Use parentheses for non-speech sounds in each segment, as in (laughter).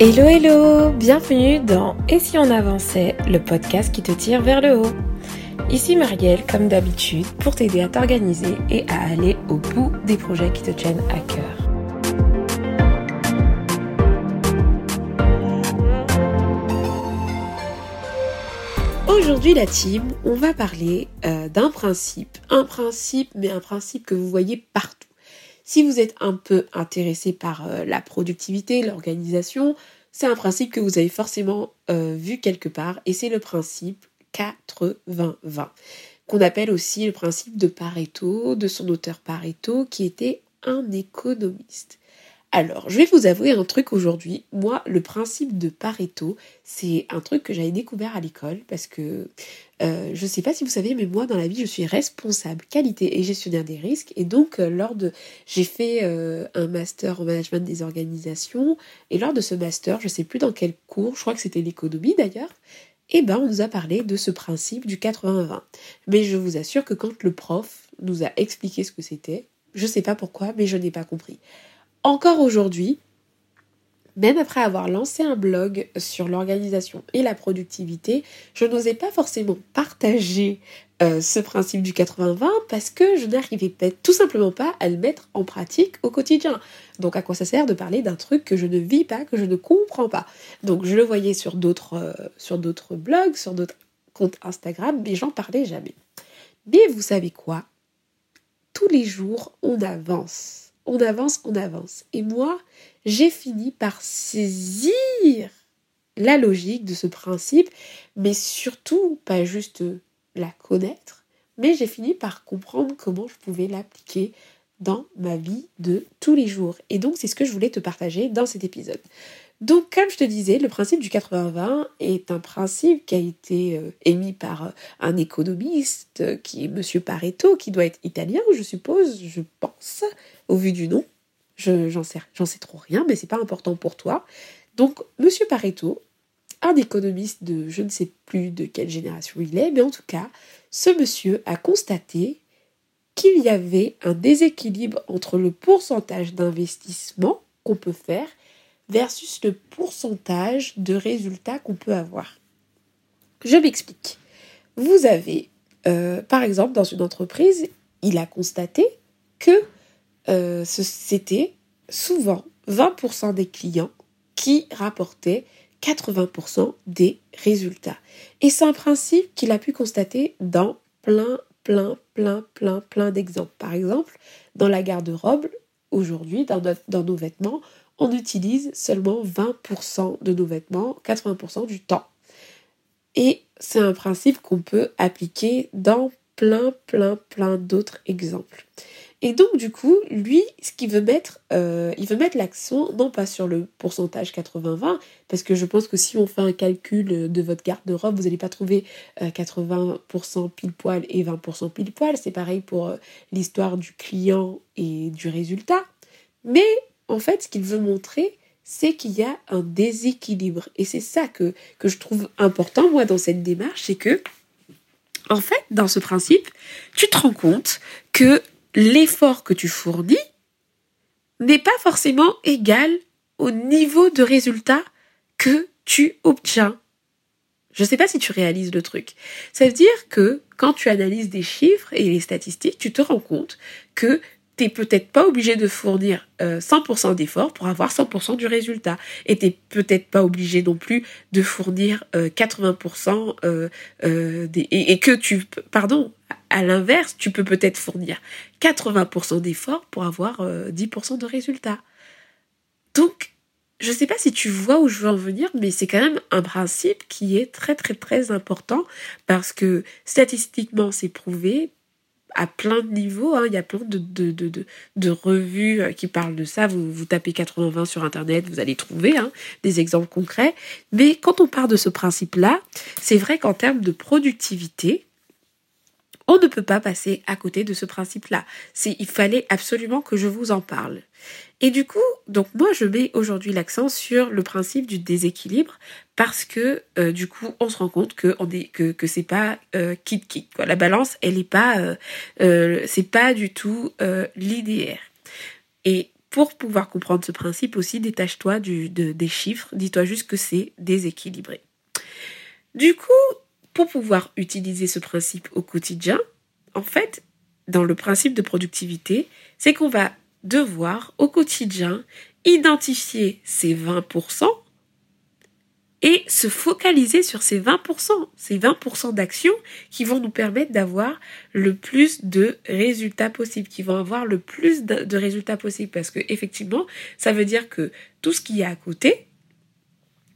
Hello hello, bienvenue dans Et si on avançait, le podcast qui te tire vers le haut. Ici Marielle, comme d'habitude, pour t'aider à t'organiser et à aller au bout des projets qui te tiennent à cœur. Aujourd'hui la team, on va parler euh, d'un principe, un principe mais un principe que vous voyez partout. Si vous êtes un peu intéressé par euh, la productivité, l'organisation, c'est un principe que vous avez forcément euh, vu quelque part et c'est le principe 80-20 qu'on appelle aussi le principe de Pareto, de son auteur Pareto qui était un économiste. Alors, je vais vous avouer un truc aujourd'hui. Moi, le principe de Pareto, c'est un truc que j'avais découvert à l'école parce que euh, je ne sais pas si vous savez, mais moi, dans la vie, je suis responsable qualité et gestionnaire des risques. Et donc, euh, lors de. J'ai fait euh, un master en management des organisations. Et lors de ce master, je ne sais plus dans quel cours, je crois que c'était l'économie d'ailleurs, eh ben, on nous a parlé de ce principe du 80-20. Mais je vous assure que quand le prof nous a expliqué ce que c'était, je ne sais pas pourquoi, mais je n'ai pas compris. Encore aujourd'hui, même après avoir lancé un blog sur l'organisation et la productivité, je n'osais pas forcément partager euh, ce principe du 80-20 parce que je n'arrivais tout simplement pas à le mettre en pratique au quotidien. Donc à quoi ça sert de parler d'un truc que je ne vis pas, que je ne comprends pas? Donc je le voyais sur d'autres euh, blogs, sur d'autres comptes Instagram, mais j'en parlais jamais. Mais vous savez quoi? Tous les jours, on avance on avance, on avance. Et moi, j'ai fini par saisir la logique de ce principe, mais surtout pas juste la connaître, mais j'ai fini par comprendre comment je pouvais l'appliquer dans ma vie de tous les jours. Et donc c'est ce que je voulais te partager dans cet épisode. Donc comme je te disais, le principe du 80-20 est un principe qui a été euh, émis par euh, un économiste euh, qui est Monsieur Pareto, qui doit être italien, je suppose, je pense, au vu du nom. j'en sais, j'en sais trop rien, mais c'est pas important pour toi. Donc Monsieur Pareto, un économiste de je ne sais plus de quelle génération il est, mais en tout cas, ce monsieur a constaté qu'il y avait un déséquilibre entre le pourcentage d'investissement qu'on peut faire versus le pourcentage de résultats qu'on peut avoir. Je m'explique. Vous avez, euh, par exemple, dans une entreprise, il a constaté que euh, c'était souvent 20% des clients qui rapportaient 80% des résultats. Et c'est un principe qu'il a pu constater dans plein, plein, plein, plein, plein d'exemples. Par exemple, dans la garde-robe, aujourd'hui, dans, dans nos vêtements, on utilise seulement 20% de nos vêtements 80% du temps. Et c'est un principe qu'on peut appliquer dans plein, plein, plein d'autres exemples. Et donc du coup, lui, ce qu'il veut mettre, euh, il veut mettre l'accent non pas sur le pourcentage 80-20, parce que je pense que si on fait un calcul de votre garde-robe, vous n'allez pas trouver 80% euh, pile poil et 20% pile poil. C'est pareil pour euh, l'histoire du client et du résultat. Mais en fait, ce qu'il veut montrer, c'est qu'il y a un déséquilibre. Et c'est ça que, je trouve important, moi, dans cette démarche, c'est que, en fait, dans ce principe, tu te rends compte que l'effort que tu fournis n'est pas forcément égal au niveau de résultat que tu obtiens. Je ne sais pas si tu réalises le truc. Ça veut dire que quand tu analyses des chiffres et les statistiques, tu te rends compte que t'es peut-être pas obligé de fournir 100% euh, d'efforts pour avoir 100% du résultat. Et t'es peut-être pas obligé non plus de fournir 80% euh, euh, des, et, que tu, pardon, à l'inverse, tu peux peut-être fournir 80% d'efforts pour avoir 10% de résultat. Donc, je sais pas si tu vois où je veux en venir, mais c'est quand même un principe qui est très très très important parce que statistiquement c'est prouvé, à plein de niveaux. Hein. Il y a plein de, de, de, de, revues euh, qui parlent de ça. Vous, vous tapez 80-20 sur Internet, vous allez trouver hein, des exemples concrets. Mais quand on part de ce principe-là, c'est vrai qu'en termes de productivité, on ne peut pas passer à côté de ce principe-là. Il fallait absolument que je vous en parle. Et du coup, donc moi je mets aujourd'hui l'accent sur le principe du déséquilibre parce que euh, du coup on se rend compte que on c'est pas euh, kit kit. La balance elle est pas euh, c'est pas du tout linéaire. Et pour pouvoir comprendre ce principe aussi, détache-toi des chiffres, dis-toi juste que c'est déséquilibré. Du coup, pour pouvoir utiliser ce principe au quotidien, en fait, dans le principe de productivité, c'est qu'on va devoir au quotidien identifier ces 20% et se focaliser sur ces 20%, ces 20% d'actions qui vont nous permettre d'avoir le plus de résultats possibles, qui vont avoir le plus de, résultats possibles, parce que effectivement, ça veut dire que tout ce qui est à côté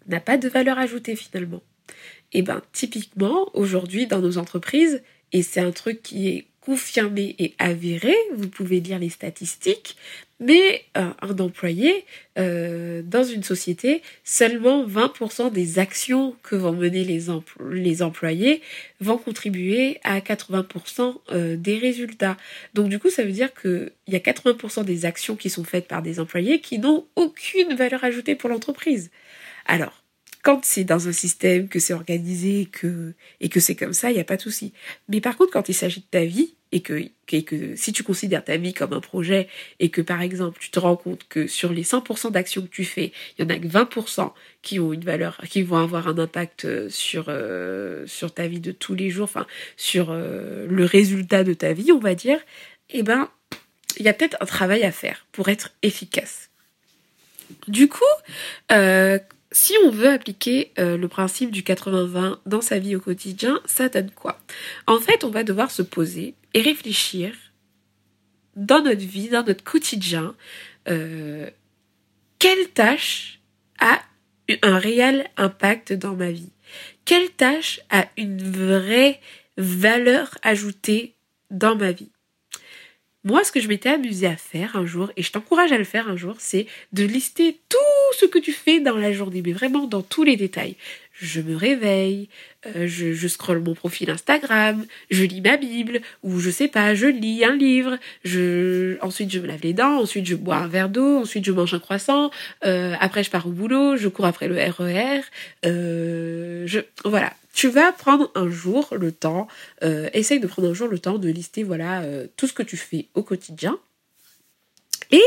n'a pas de valeur ajoutée finalement. Et eh ben typiquement aujourd'hui dans nos entreprises, et c'est un truc qui est confirmé et avéré, vous pouvez lire les statistiques, mais euh, un employé euh, dans une société, seulement 20% des actions que vont mener les, employés vont contribuer à 80% euh, des résultats. Donc du coup, ça veut dire qu'il y a 80% des actions qui sont faites par des employés qui n'ont aucune valeur ajoutée pour l'entreprise. Alors, quand c'est dans un système, que c'est organisé que, et que c'est comme ça, il n'y a pas de souci. Mais par contre, quand il s'agit de ta vie, et que, que si tu considères ta vie comme un projet, et que par exemple, tu te rends compte que sur les 100% d'actions que tu fais, il y en a que 20% qui ont une valeur, qui vont avoir un impact euh, sur, euh, sur ta vie de tous les jours, enfin, sur euh, le résultat de ta vie, on va dire, eh ben, il y a peut-être un travail à faire pour être efficace. Du coup, si on veut appliquer euh, le principe du 80-20 dans sa vie au quotidien, ça donne quoi? En fait, on va devoir se poser et réfléchir dans notre vie, dans notre quotidien, euh, quelle tâche a un réel impact dans ma vie? Quelle tâche a une vraie valeur ajoutée dans ma vie? Moi, ce que je m'étais amusée à faire un jour, et je t'encourage à le faire un jour, c'est de lister tout ce que tu fais dans la journée, mais vraiment dans tous les détails. Je me réveille, euh, je, je scrolle mon profil Instagram, je lis ma Bible, ou je sais pas, je lis un livre, ensuite je me lave les dents, ensuite je bois un verre d'eau, ensuite je mange un croissant, euh, après je pars au boulot, je cours après le RER, e euh, voilà tu vas prendre un jour le temps, essaye de prendre un jour le temps de lister voilà tout ce que tu fais au quotidien et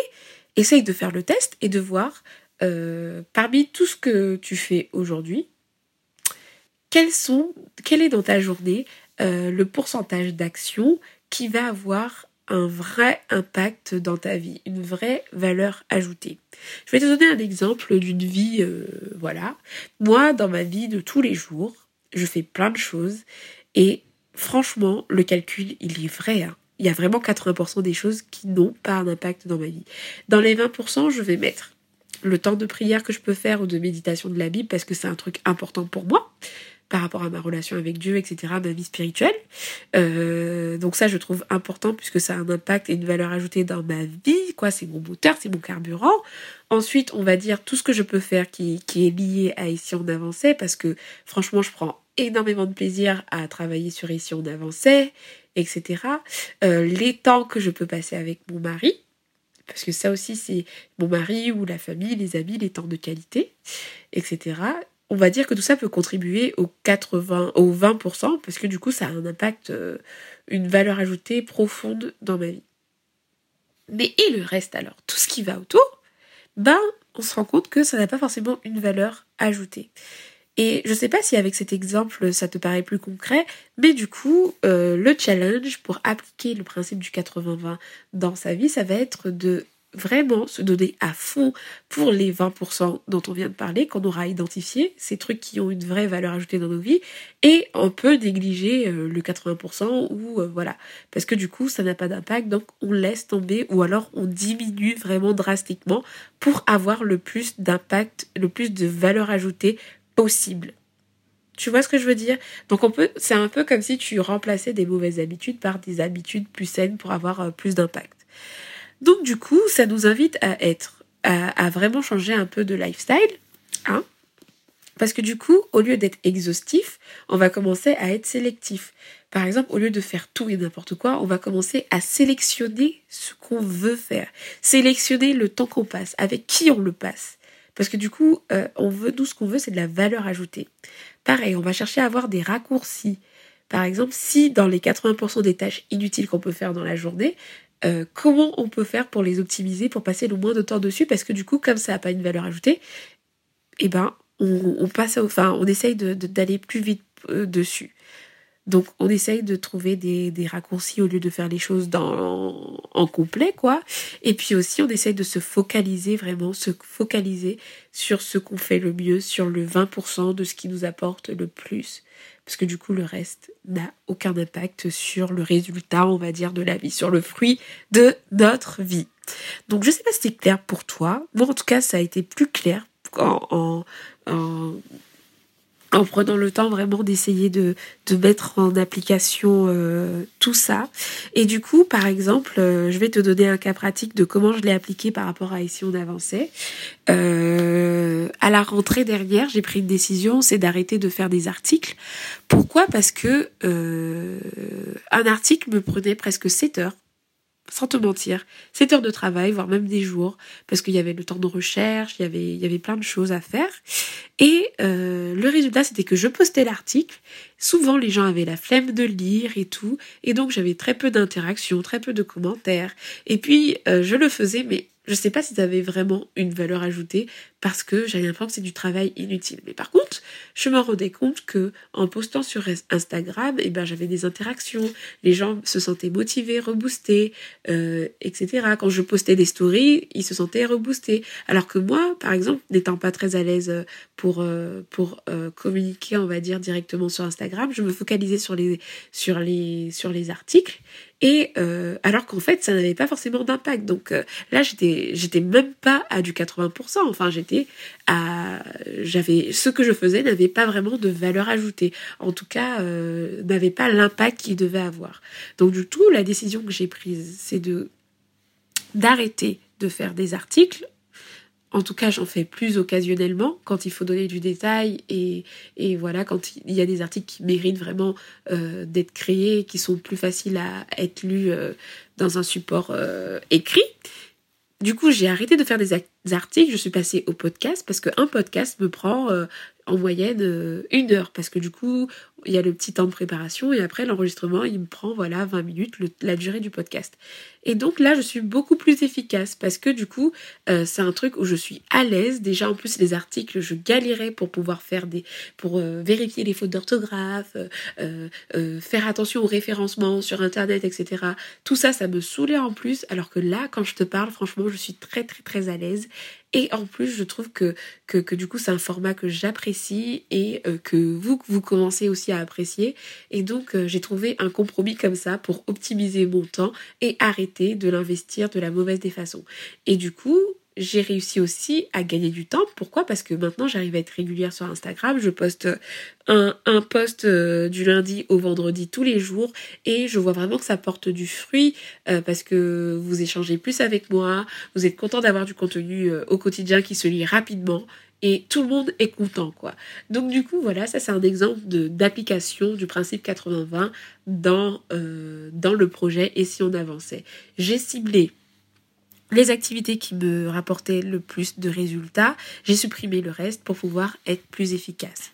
essaye de faire le test et de voir euh, parmi tout ce que tu fais aujourd'hui, quel est dans ta journée le pourcentage d'actions qui va avoir un vrai impact dans ta vie, une vraie valeur ajoutée? Je vais te donner un exemple d'une vie, voilà. Moi, dans ma vie de tous les jours, je fais plein de choses et franchement, le calcul, il est vrai. Hein. Il y a vraiment 80% des choses qui n'ont pas un impact dans ma vie. Dans les 20%, je vais mettre le temps de prière que je peux faire ou de méditation de la Bible parce que c'est un truc important pour moi par rapport à ma relation avec Dieu, etc., ma vie spirituelle. Euh, donc ça, je trouve important puisque ça a un impact et une valeur ajoutée dans ma vie. Quoi, c'est mon moteur, c'est mon carburant. Ensuite, on va dire tout ce que je peux faire qui, est lié à Ici on avançait parce que franchement, je prends énormément de plaisir à travailler sur Ici on avançait, etc. Euh, les temps que je peux passer avec mon mari, parce que ça aussi c'est mon mari ou la famille, les amis, les temps de qualité, etc on va dire que tout ça peut contribuer au 80, au 20%, parce que du coup, ça a un impact, euh, une valeur ajoutée profonde dans ma vie. Mais et le reste alors? Tout ce qui va autour, ben, on se rend compte que ça n'a pas forcément une valeur ajoutée. Et je sais pas si avec cet exemple ça te paraît plus concret, mais du coup, euh, le challenge pour appliquer le principe du 80-20 dans sa vie, ça va être de vraiment se donner à fond pour les 20% dont on vient de parler, qu'on aura identifié, ces trucs qui ont une vraie valeur ajoutée dans nos vies, et on peut négliger euh, le 80% ou euh, voilà, parce que du coup ça n'a pas d'impact, donc on laisse tomber ou alors on diminue vraiment drastiquement pour avoir le plus d'impact, le plus de valeur ajoutée possible. Tu vois ce que je veux dire? Donc on peut, c'est un peu comme si tu remplaçais des mauvaises habitudes par des habitudes plus saines pour avoir euh, plus d'impact. Donc du coup, ça nous invite à être, à, vraiment changer un peu de lifestyle, hein? Parce que du coup, au lieu d'être exhaustif, on va commencer à être sélectif. Par exemple, au lieu de faire tout et n'importe quoi, on va commencer à sélectionner ce qu'on veut faire. Sélectionner le temps qu'on passe, avec qui on le passe. Parce que du coup, euh, on veut, nous, ce qu'on veut, c'est de la valeur ajoutée. Pareil, on va chercher à avoir des raccourcis. Par exemple, si dans les 80% des tâches inutiles qu'on peut faire dans la journée, euh, comment on peut faire pour les optimiser, pour passer le moins de temps dessus, parce que du coup, comme ça n'a pas une valeur ajoutée, eh ben, on, passe, enfin, on essaye d'aller plus vite euh, dessus. Donc on essaye de trouver des, raccourcis au lieu de faire les choses en, complet, quoi. Et puis aussi on essaye de se focaliser vraiment, se focaliser sur ce qu'on fait le mieux, sur le 20% de ce qui nous apporte le plus. Parce que du coup le reste n'a aucun impact sur le résultat, on va dire, de la vie, sur le fruit de notre vie. Donc je sais pas si c'est clair pour toi. Moi en tout cas ça a été plus clair en en prenant le temps vraiment d'essayer de, de, mettre en application euh, tout ça. Et du coup, par exemple, euh, je vais te donner un cas pratique de comment je l'ai appliqué par rapport à ici on avançait. Euh, à la rentrée dernière, j'ai pris une décision, c'est d'arrêter de faire des articles. Pourquoi? Parce que un article me prenait presque 7 heures sans te mentir, 7 heures de travail, voire même des jours, parce qu'il y avait le temps de recherche, il y avait, y avait plein de choses à faire. Et euh, le résultat, c'était que je postais l'article. Souvent, les gens avaient la flemme de lire et tout, et donc j'avais très peu d'interactions, très peu de commentaires. Et puis, euh, je le faisais, mais je sais pas si ça avait vraiment une valeur ajoutée parce que j'avais l'impression que c'est du travail inutile. Mais par contre, je me rendais compte que en postant sur Instagram, eh ben j'avais des interactions, les gens se sentaient motivés, reboostés, euh, etc. Quand je postais des stories, ils se sentaient reboostés. Alors que moi, par exemple, n'étant pas très à l'aise pour euh, euh, communiquer, on va dire directement sur Instagram, je me focalisais sur les articles et euh, alors qu'en fait ça n'avait pas forcément d'impact. Donc euh, là j'étais même pas à du 80% enfin j'étais à j'avais ce que je faisais n'avait pas vraiment de valeur ajoutée. En tout cas euh, n'avait pas l'impact qu'il devait avoir. Donc du tout la décision que j'ai prise c'est de d'arrêter de faire des articles en tout cas, j'en fais plus occasionnellement quand il faut donner du détail et, voilà, quand il y a des articles qui méritent vraiment euh, d'être créés, qui sont plus faciles à être lus euh, dans un support euh, écrit. Du coup, j'ai arrêté de faire des articles, je suis passée au podcast parce qu'un podcast me prend en moyenne une heure parce que du coup, il y a le petit temps de préparation et après l'enregistrement, il me prend voilà 20 minutes, la durée du podcast. Et donc là, je suis beaucoup plus efficace parce que du coup, euh, c'est un truc où je suis à l'aise. Déjà, en plus, les articles, je galérais pour pouvoir faire des, pour euh, vérifier les fautes d'orthographe, euh, faire attention au référencement sur Internet, etc. Tout ça, ça me saoulait en plus. Alors que là, quand je te parle, franchement, je suis très très très à l'aise. Et en plus, je trouve que, que, que du coup, c'est un format que j'apprécie et que vous, vous commencez aussi à apprécier. Et donc, j'ai trouvé un compromis comme ça pour optimiser mon temps et arrêter de l'investir de la mauvaise des façons. Et du coup, j'ai réussi aussi à gagner du temps. Pourquoi? Parce que maintenant j'arrive à être régulière sur Instagram. Je poste un, un post euh, du lundi au vendredi tous les jours et je vois vraiment que ça porte du fruit euh, parce que vous échangez plus avec moi, vous êtes content d'avoir du contenu au quotidien qui se lit rapidement et tout le monde est content quoi. Donc du coup voilà, ça c'est un exemple d'application du principe 80-20 dans, euh, dans le projet et si on avançait. J'ai ciblé les activités qui me rapportaient le plus de résultats, j'ai supprimé le reste pour pouvoir être plus efficace.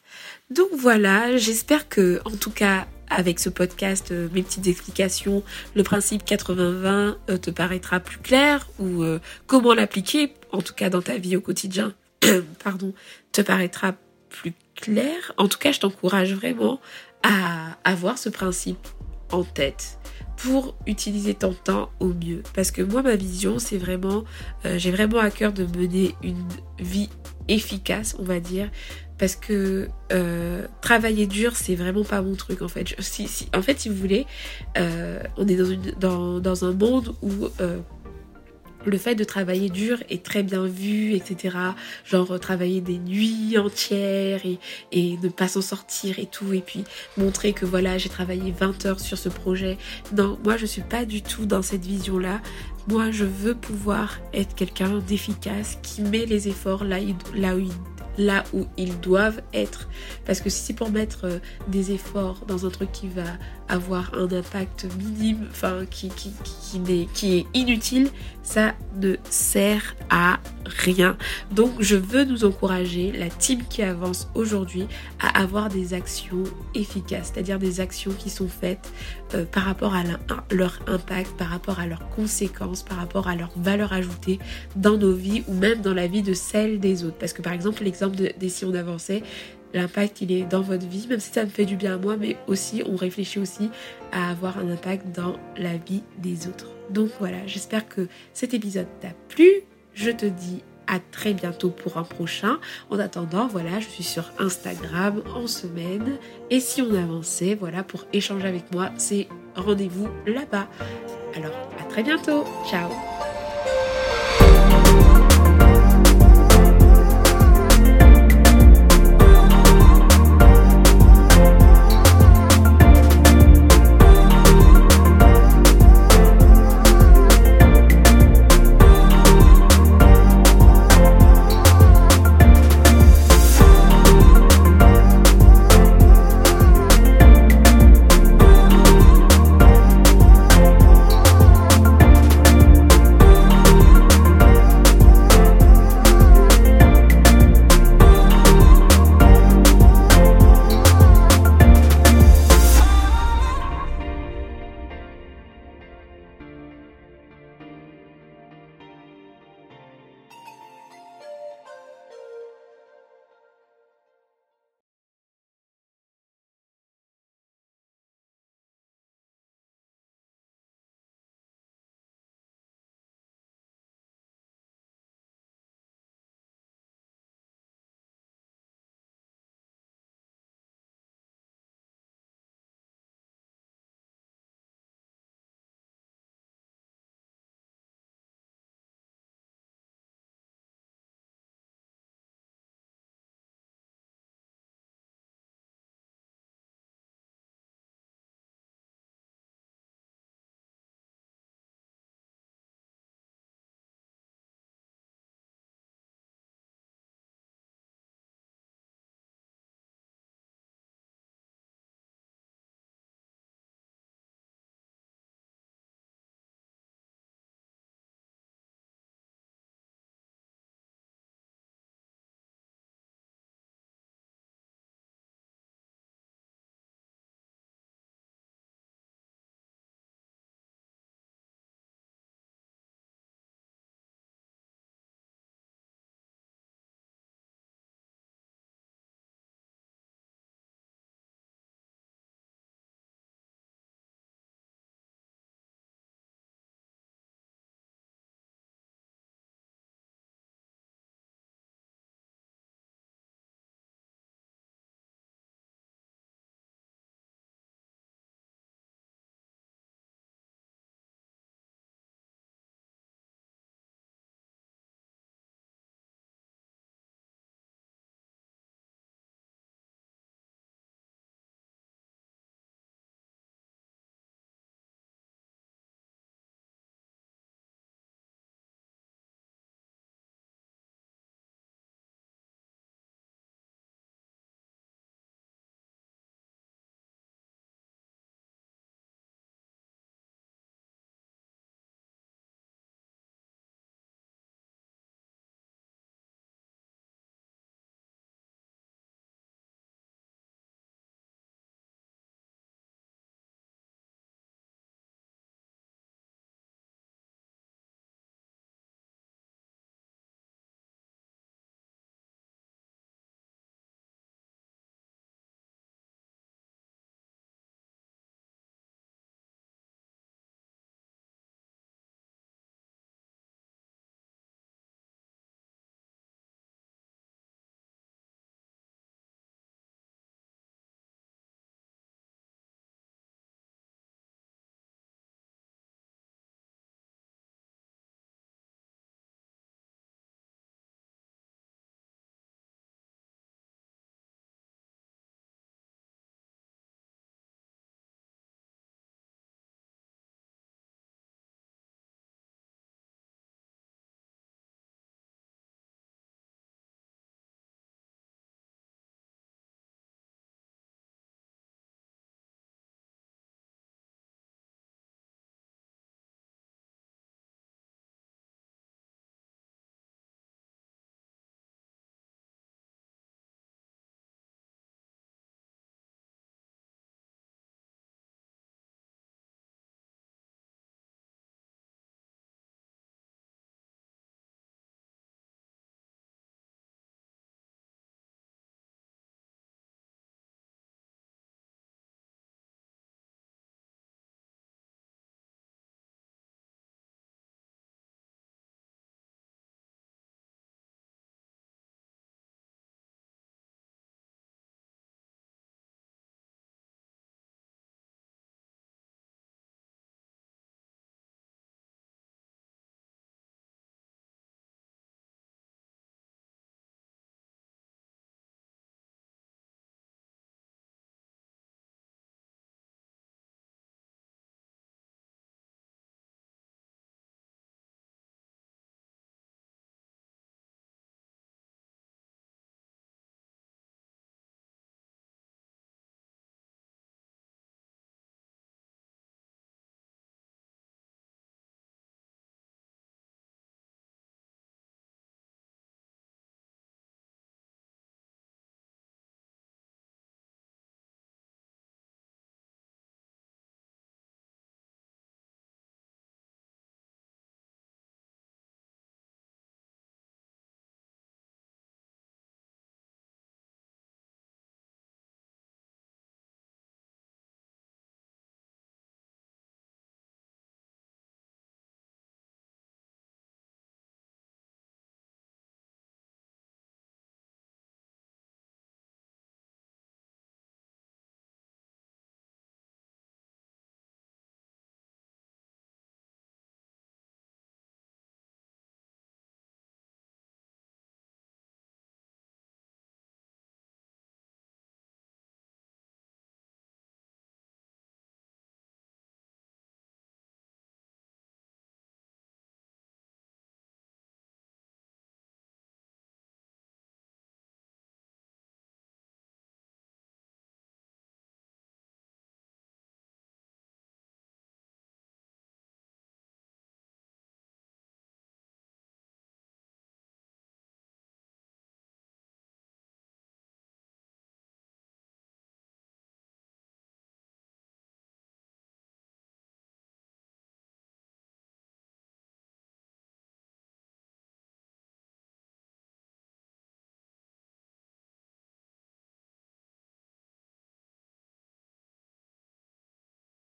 Donc voilà, j'espère que en tout cas avec ce podcast, euh, mes petites explications, le principe 80-20 euh, te paraîtra plus clair ou comment l'appliquer, en tout cas dans ta vie au quotidien (coughs) pardon, te paraîtra plus clair. En tout cas, je t'encourage vraiment à avoir ce principe en tête pour utiliser ton temps au mieux. Parce que moi, ma vision, c'est vraiment, euh, j'ai vraiment à cœur de mener une vie efficace, on va dire. Parce que euh, travailler dur, c'est vraiment pas mon truc en fait. si, en fait, si vous voulez, euh, on est dans, une, dans un monde où le fait de travailler dur est très bien vu, etc. Genre travailler des nuits entières et, ne pas s'en sortir et tout. Et puis montrer que voilà, j'ai travaillé 20 heures sur ce projet. Non, moi je suis pas du tout dans cette vision-là. Moi je veux pouvoir être quelqu'un d'efficace qui met les efforts là, où ils doivent être. Parce que si c'est pour mettre euh, des efforts dans un truc qui va avoir un impact minime, enfin qui est inutile, ça ne sert à rien. Donc je veux nous encourager, la team qui avance aujourd'hui, à avoir des actions efficaces, c'est-à-dire des actions qui sont faites euh, par rapport à leur impact, par rapport à leurs conséquences, par rapport à leur valeur ajoutée dans nos vies ou même dans la vie de celle des autres. Parce que par exemple, l'exemple des si on avançait, l'impact il est dans votre vie, même si ça me fait du bien à moi, mais aussi on réfléchit aussi à avoir un impact dans la vie des autres. Donc voilà, j'espère que cet épisode t'a plu. Je te dis à très bientôt pour un prochain. En attendant, voilà, je suis sur Instagram en semaine. Et si on avançait, voilà, pour échanger avec moi, c'est rendez-vous là-bas. Alors, à très bientôt. Ciao